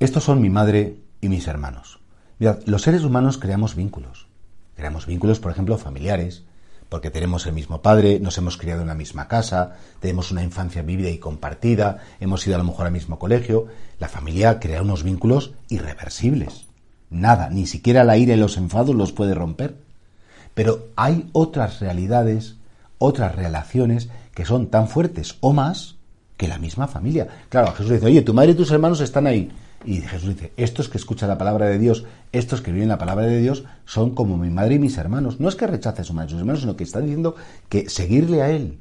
Estos son mi madre y mis hermanos. Mirad, los seres humanos creamos vínculos. Creamos vínculos, por ejemplo, familiares, porque tenemos el mismo padre, nos hemos criado en la misma casa, tenemos una infancia vivida y compartida, hemos ido a lo mejor al mismo colegio. La familia crea unos vínculos irreversibles. Nada, ni siquiera la ira y los enfados los puede romper. Pero hay otras realidades, otras relaciones que son tan fuertes o más que la misma familia. Claro, Jesús dice, oye, tu madre y tus hermanos están ahí. Y Jesús dice, estos que escuchan la palabra de Dios, estos que viven la palabra de Dios, son como mi madre y mis hermanos. No es que rechace a su madre y sus hermanos, sino que está diciendo que seguirle a Él,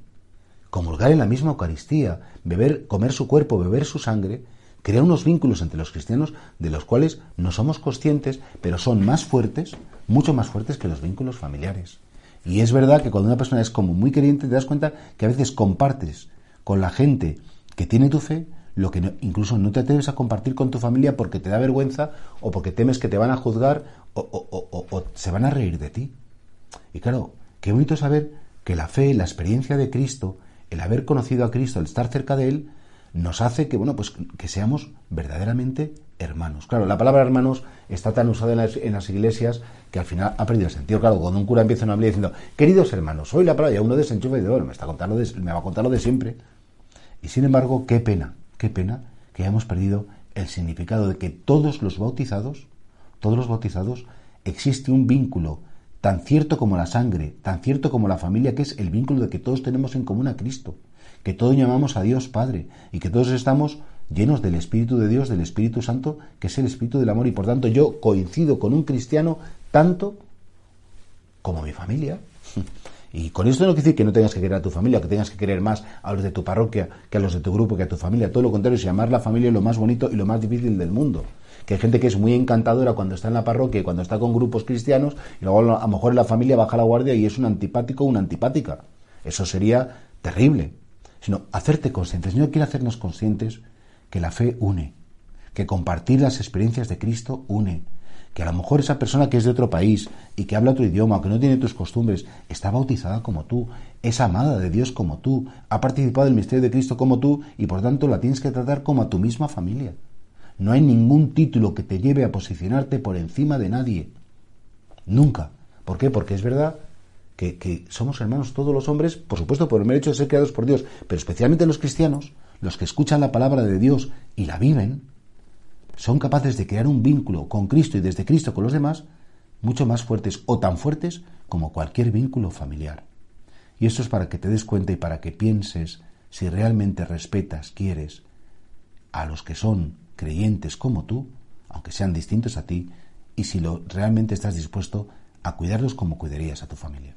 comulgar en la misma Eucaristía, beber, comer su cuerpo, beber su sangre, crea unos vínculos entre los cristianos de los cuales no somos conscientes, pero son más fuertes, mucho más fuertes que los vínculos familiares. Y es verdad que cuando una persona es como muy creyente, te das cuenta que a veces compartes con la gente que tiene tu fe lo que incluso no te atreves a compartir con tu familia porque te da vergüenza o porque temes que te van a juzgar o, se van a reír de ti. Y claro, qué bonito saber que la fe, la experiencia de Cristo, el haber conocido a Cristo, el estar cerca de Él, nos hace que, bueno, pues que seamos verdaderamente hermanos. Claro, la palabra hermanos está tan usada en las, iglesias que al final ha perdido el sentido. Claro, cuando un cura empieza a hablar diciendo, queridos hermanos, soy la palabra, y uno desenchufa y dice, bueno, me, está contando me va a contar lo de siempre. Y sin embargo, qué pena, Qué pena que hayamos perdido el significado de que todos los bautizados, todos los bautizados, existe un vínculo tan cierto como la sangre, tan cierto como la familia, que es el vínculo de que todos tenemos en común a Cristo, que todos llamamos a Dios Padre y que todos estamos llenos del Espíritu de Dios, del Espíritu Santo, que es el Espíritu del amor y por tanto yo coincido con un cristiano tanto como mi familia. Y con esto no quiere decir que no tengas que querer a tu familia, que tengas que querer más a los de tu parroquia que a los de tu grupo, que a tu familia. Todo lo contrario, es llamar la familia lo más bonito y lo más difícil del mundo. Que hay gente que es muy encantadora cuando está en la parroquia y cuando está con grupos cristianos, y luego a lo mejor en la familia baja la guardia y es un antipático o una antipática. Eso sería terrible. Sino hacerte conscientes. Señor quiere hacernos conscientes que la fe une, que compartir las experiencias de Cristo une, que a lo mejor esa persona que es de otro país y que habla otro idioma, que no tiene tus costumbres, está bautizada como tú, es amada de Dios como tú, ha participado del misterio de Cristo como tú y por tanto la tienes que tratar como a tu misma familia. No hay ningún título que te lleve a posicionarte por encima de nadie. Nunca. ¿Por qué? Porque es verdad que, somos hermanos todos los hombres, por supuesto por el mero de ser creados por Dios, pero especialmente los cristianos, los que escuchan la palabra de Dios y la viven, son capaces de crear un vínculo con Cristo y desde Cristo con los demás mucho más fuertes o tan fuertes como cualquier vínculo familiar. Y esto es para que te des cuenta y para que pienses si realmente respetas, quieres a los que son creyentes como tú, aunque sean distintos a ti, y si lo, realmente estás dispuesto a cuidarlos como cuidarías a tu familia.